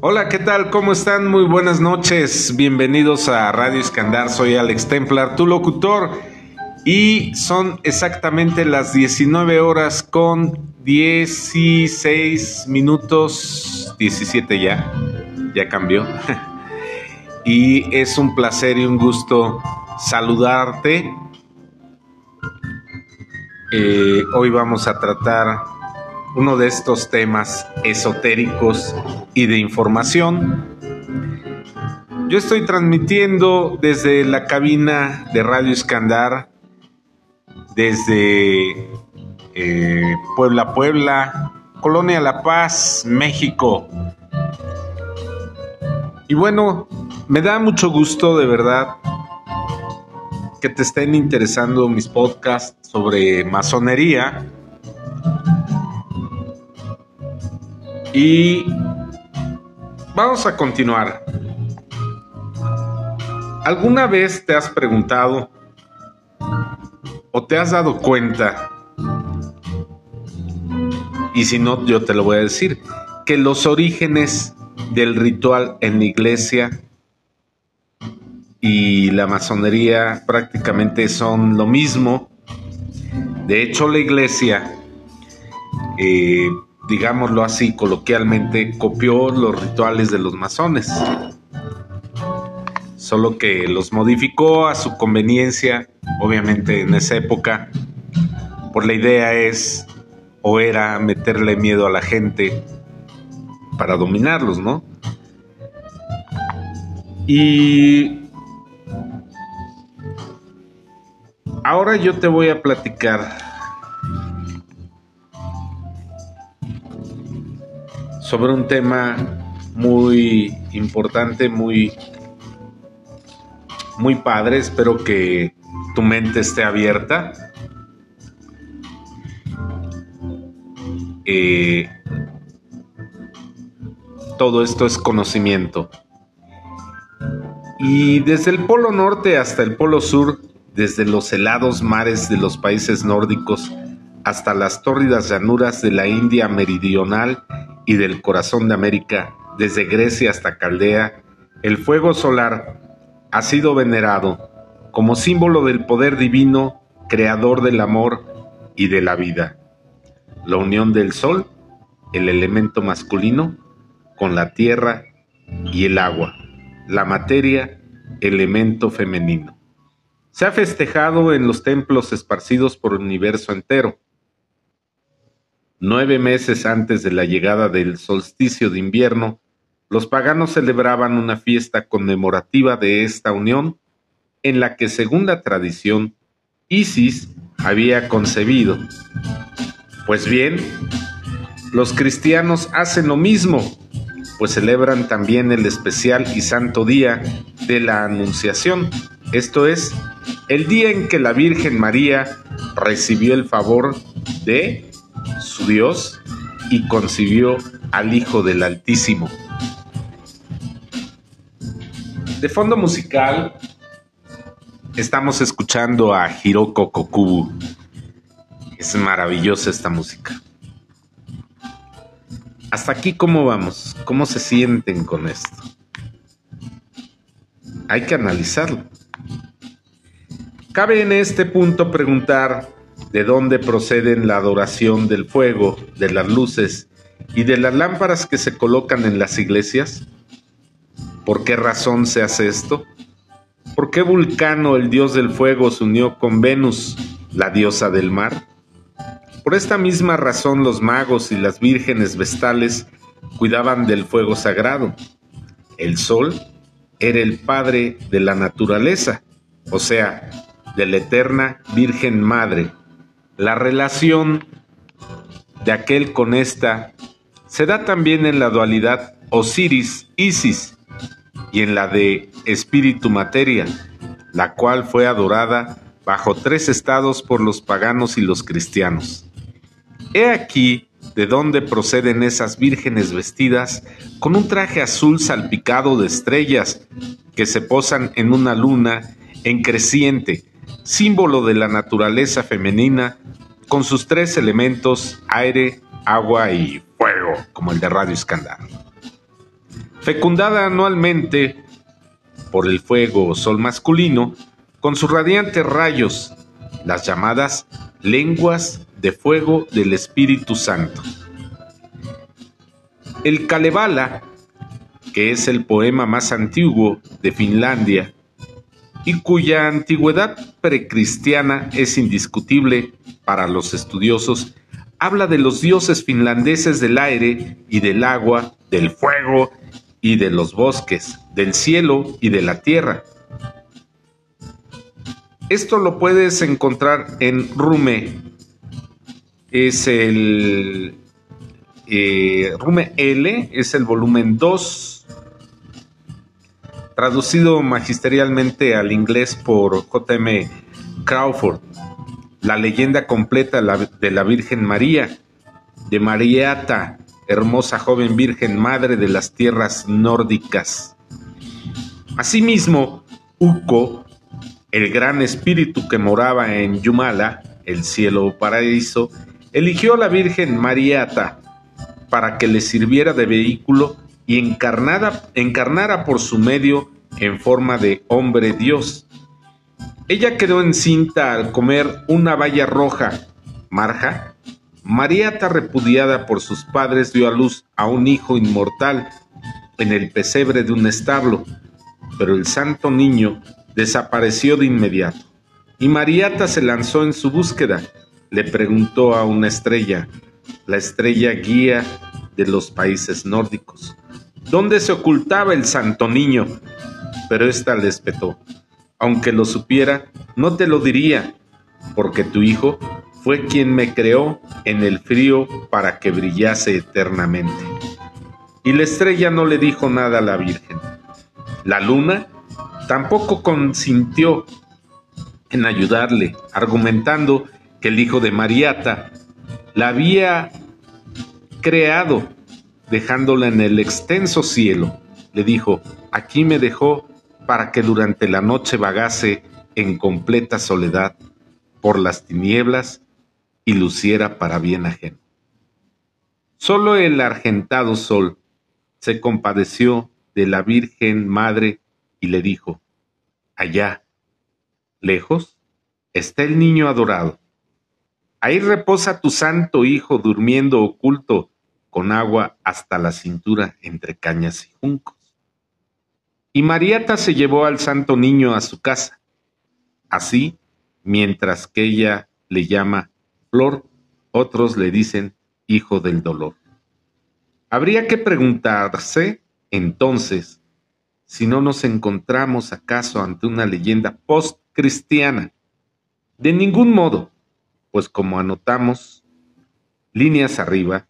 Hola, ¿qué tal? ¿Cómo están? Muy buenas noches. Bienvenidos a Radio Escandar. Soy Alex Templar, tu locutor. Y son exactamente las 19 horas con 16 minutos. 17 ya. Ya cambió. y es un placer y un gusto saludarte. Eh, hoy vamos a tratar uno de estos temas esotéricos y de información. Yo estoy transmitiendo desde la cabina de Radio Escandar, desde eh, Puebla, Puebla, Colonia La Paz, México. Y bueno, me da mucho gusto de verdad que te estén interesando mis podcasts sobre masonería Y vamos a continuar. ¿Alguna vez te has preguntado o te has dado cuenta, y si no, yo te lo voy a decir, que los orígenes del ritual en la iglesia y la masonería prácticamente son lo mismo? De hecho, la iglesia eh, digámoslo así coloquialmente, copió los rituales de los masones, solo que los modificó a su conveniencia, obviamente en esa época, por la idea es o era meterle miedo a la gente para dominarlos, ¿no? Y ahora yo te voy a platicar sobre un tema muy importante, muy, muy padre. Espero que tu mente esté abierta. Eh, todo esto es conocimiento. Y desde el Polo Norte hasta el Polo Sur, desde los helados mares de los países nórdicos hasta las tórridas llanuras de la India meridional y del corazón de América, desde Grecia hasta Caldea, el fuego solar ha sido venerado como símbolo del poder divino, creador del amor y de la vida. La unión del sol, el elemento masculino, con la tierra y el agua, la materia, elemento femenino. Se ha festejado en los templos esparcidos por el universo entero Nueve meses antes de la llegada del solsticio de invierno, los paganos celebraban una fiesta conmemorativa de esta unión, en la que, según la tradición, Isis había concebido. Pues bien, los cristianos hacen lo mismo, pues celebran también el especial y santo día de la Anunciación, esto es, el día en que la Virgen María recibió el favor de Dios y concibió al Hijo del Altísimo. De fondo musical estamos escuchando a Hiroko Kokubu. Es maravillosa esta música. Hasta aquí cómo vamos, cómo se sienten con esto. Hay que analizarlo. Cabe en este punto preguntar de dónde proceden la adoración del fuego, de las luces y de las lámparas que se colocan en las iglesias? ¿Por qué razón se hace esto? ¿Por qué Vulcano, el dios del fuego, se unió con Venus, la diosa del mar? Por esta misma razón los magos y las vírgenes vestales cuidaban del fuego sagrado. El sol era el padre de la naturaleza, o sea, de la eterna Virgen Madre, la relación de aquel con esta se da también en la dualidad Osiris-Isis y en la de espíritu-materia, la cual fue adorada bajo tres estados por los paganos y los cristianos. He aquí de dónde proceden esas vírgenes vestidas con un traje azul salpicado de estrellas que se posan en una luna en creciente símbolo de la naturaleza femenina, con sus tres elementos, aire, agua y fuego, como el de Radio Escandar. fecundada anualmente por el fuego o sol masculino, con sus radiantes rayos, las llamadas lenguas de fuego del Espíritu Santo. El Kalevala, que es el poema más antiguo de Finlandia y cuya antigüedad precristiana es indiscutible para los estudiosos, habla de los dioses finlandeses del aire y del agua, del fuego y de los bosques, del cielo y de la tierra. Esto lo puedes encontrar en Rume. Es el eh, Rume L, es el volumen 2, traducido magisterialmente al inglés por J.M. Crawford. La leyenda completa de la Virgen María, de Mariata, hermosa joven virgen madre de las tierras nórdicas. Asimismo, Uko, el gran espíritu que moraba en Yumala, el cielo o paraíso, eligió a la Virgen Mariata para que le sirviera de vehículo y encarnada, encarnara por su medio en forma de hombre Dios. Ella quedó encinta al comer una valla roja, marja, Mariata, repudiada por sus padres, dio a luz a un hijo inmortal en el pesebre de un establo, pero el santo niño desapareció de inmediato. Y Mariata se lanzó en su búsqueda. Le preguntó a una estrella, la estrella guía de los países nórdicos, ¿dónde se ocultaba el santo niño? Pero ésta le espetó, aunque lo supiera, no te lo diría, porque tu hijo fue quien me creó en el frío para que brillase eternamente. Y la estrella no le dijo nada a la Virgen. La luna tampoco consintió en ayudarle, argumentando que el hijo de Mariata la había creado, dejándola en el extenso cielo. Le dijo, aquí me dejó para que durante la noche vagase en completa soledad por las tinieblas y luciera para bien ajeno. Solo el argentado sol se compadeció de la Virgen Madre y le dijo, Allá, lejos, está el niño adorado. Ahí reposa tu santo Hijo durmiendo oculto con agua hasta la cintura entre cañas y juncos. Y Mariata se llevó al santo niño a su casa. Así, mientras que ella le llama Flor, otros le dicen hijo del dolor. Habría que preguntarse, entonces, si no nos encontramos acaso ante una leyenda post-cristiana. De ningún modo, pues como anotamos líneas arriba,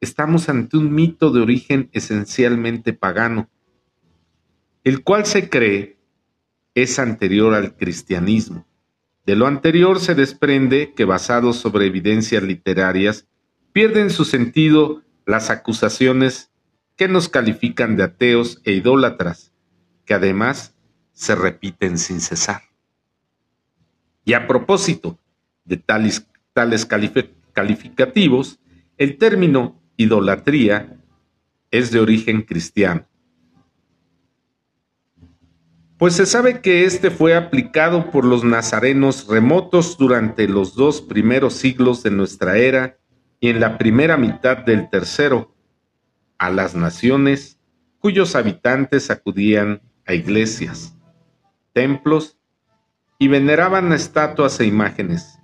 estamos ante un mito de origen esencialmente pagano, el cual se cree es anterior al cristianismo de lo anterior se desprende que basados sobre evidencias literarias, pierden su sentido las acusaciones que nos califican de ateos e idólatras, que además se repiten sin cesar. Y a propósito de tales, tales calificativos, el término idolatría es de origen cristiano. Pues se sabe que este fue aplicado por los nazarenos remotos durante los dos primeros siglos de nuestra era y en la primera mitad del tercero, a las naciones cuyos habitantes acudían a iglesias, templos y veneraban estatuas e imágenes,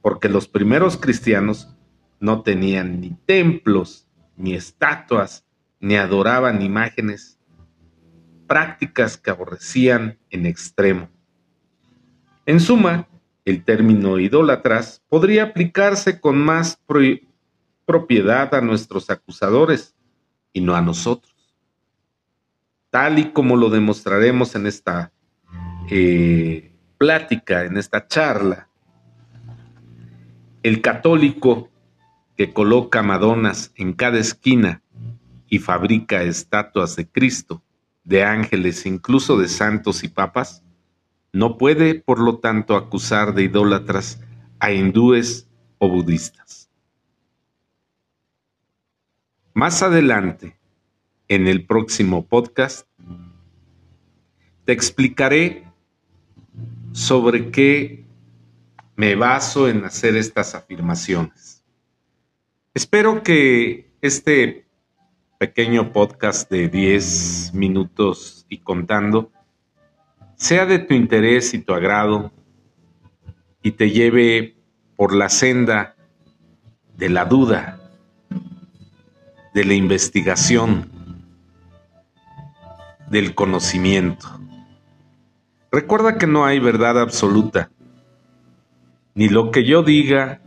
porque los primeros cristianos no tenían ni templos, ni estatuas, ni adoraban imágenes, prácticas que aborrecían en extremo. En suma, el término idólatras podría aplicarse con más propiedad a nuestros acusadores y no a nosotros. Tal y como lo demostraremos en esta eh, plática, en esta charla, el católico que coloca madonas en cada esquina y fabrica estatuas de Cristo de ángeles, incluso de santos y papas, no puede, por lo tanto, acusar de idólatras a hindúes o budistas. Más adelante, en el próximo podcast, te explicaré sobre qué me baso en hacer estas afirmaciones. Espero que este pequeño podcast de 10 minutos y contando sea de tu interés y tu agrado y te lleve por la senda de la duda, de la investigación, del conocimiento. Recuerda que no hay verdad absoluta. Ni lo que yo diga,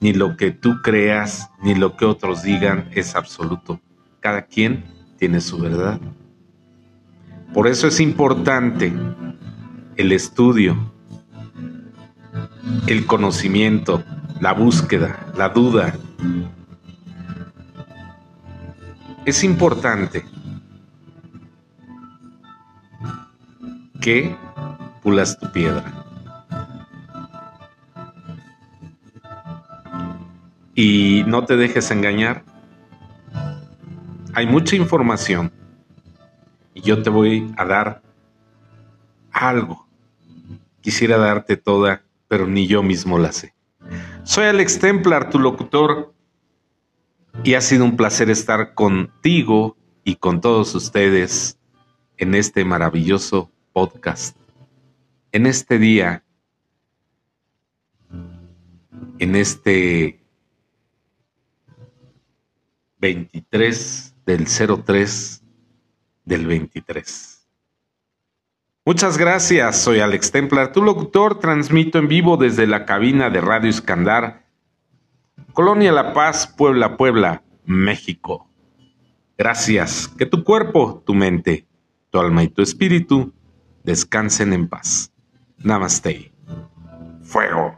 ni lo que tú creas, ni lo que otros digan es absoluto. Cada quien tiene su verdad. Por eso es importante el estudio, el conocimiento, la búsqueda, la duda. Es importante que pulas tu piedra. Y no te dejes engañar. Hay mucha información y yo te voy a dar algo. Quisiera darte toda, pero ni yo mismo la sé. Soy Alex Templar, tu locutor, y ha sido un placer estar contigo y con todos ustedes en este maravilloso podcast. En este día, en este 23 del 03 del 23. Muchas gracias, soy Alex Templar, tu locutor, transmito en vivo desde la cabina de Radio Escandar, Colonia La Paz, Puebla, Puebla, México. Gracias, que tu cuerpo, tu mente, tu alma y tu espíritu descansen en paz. Namaste. Fuego.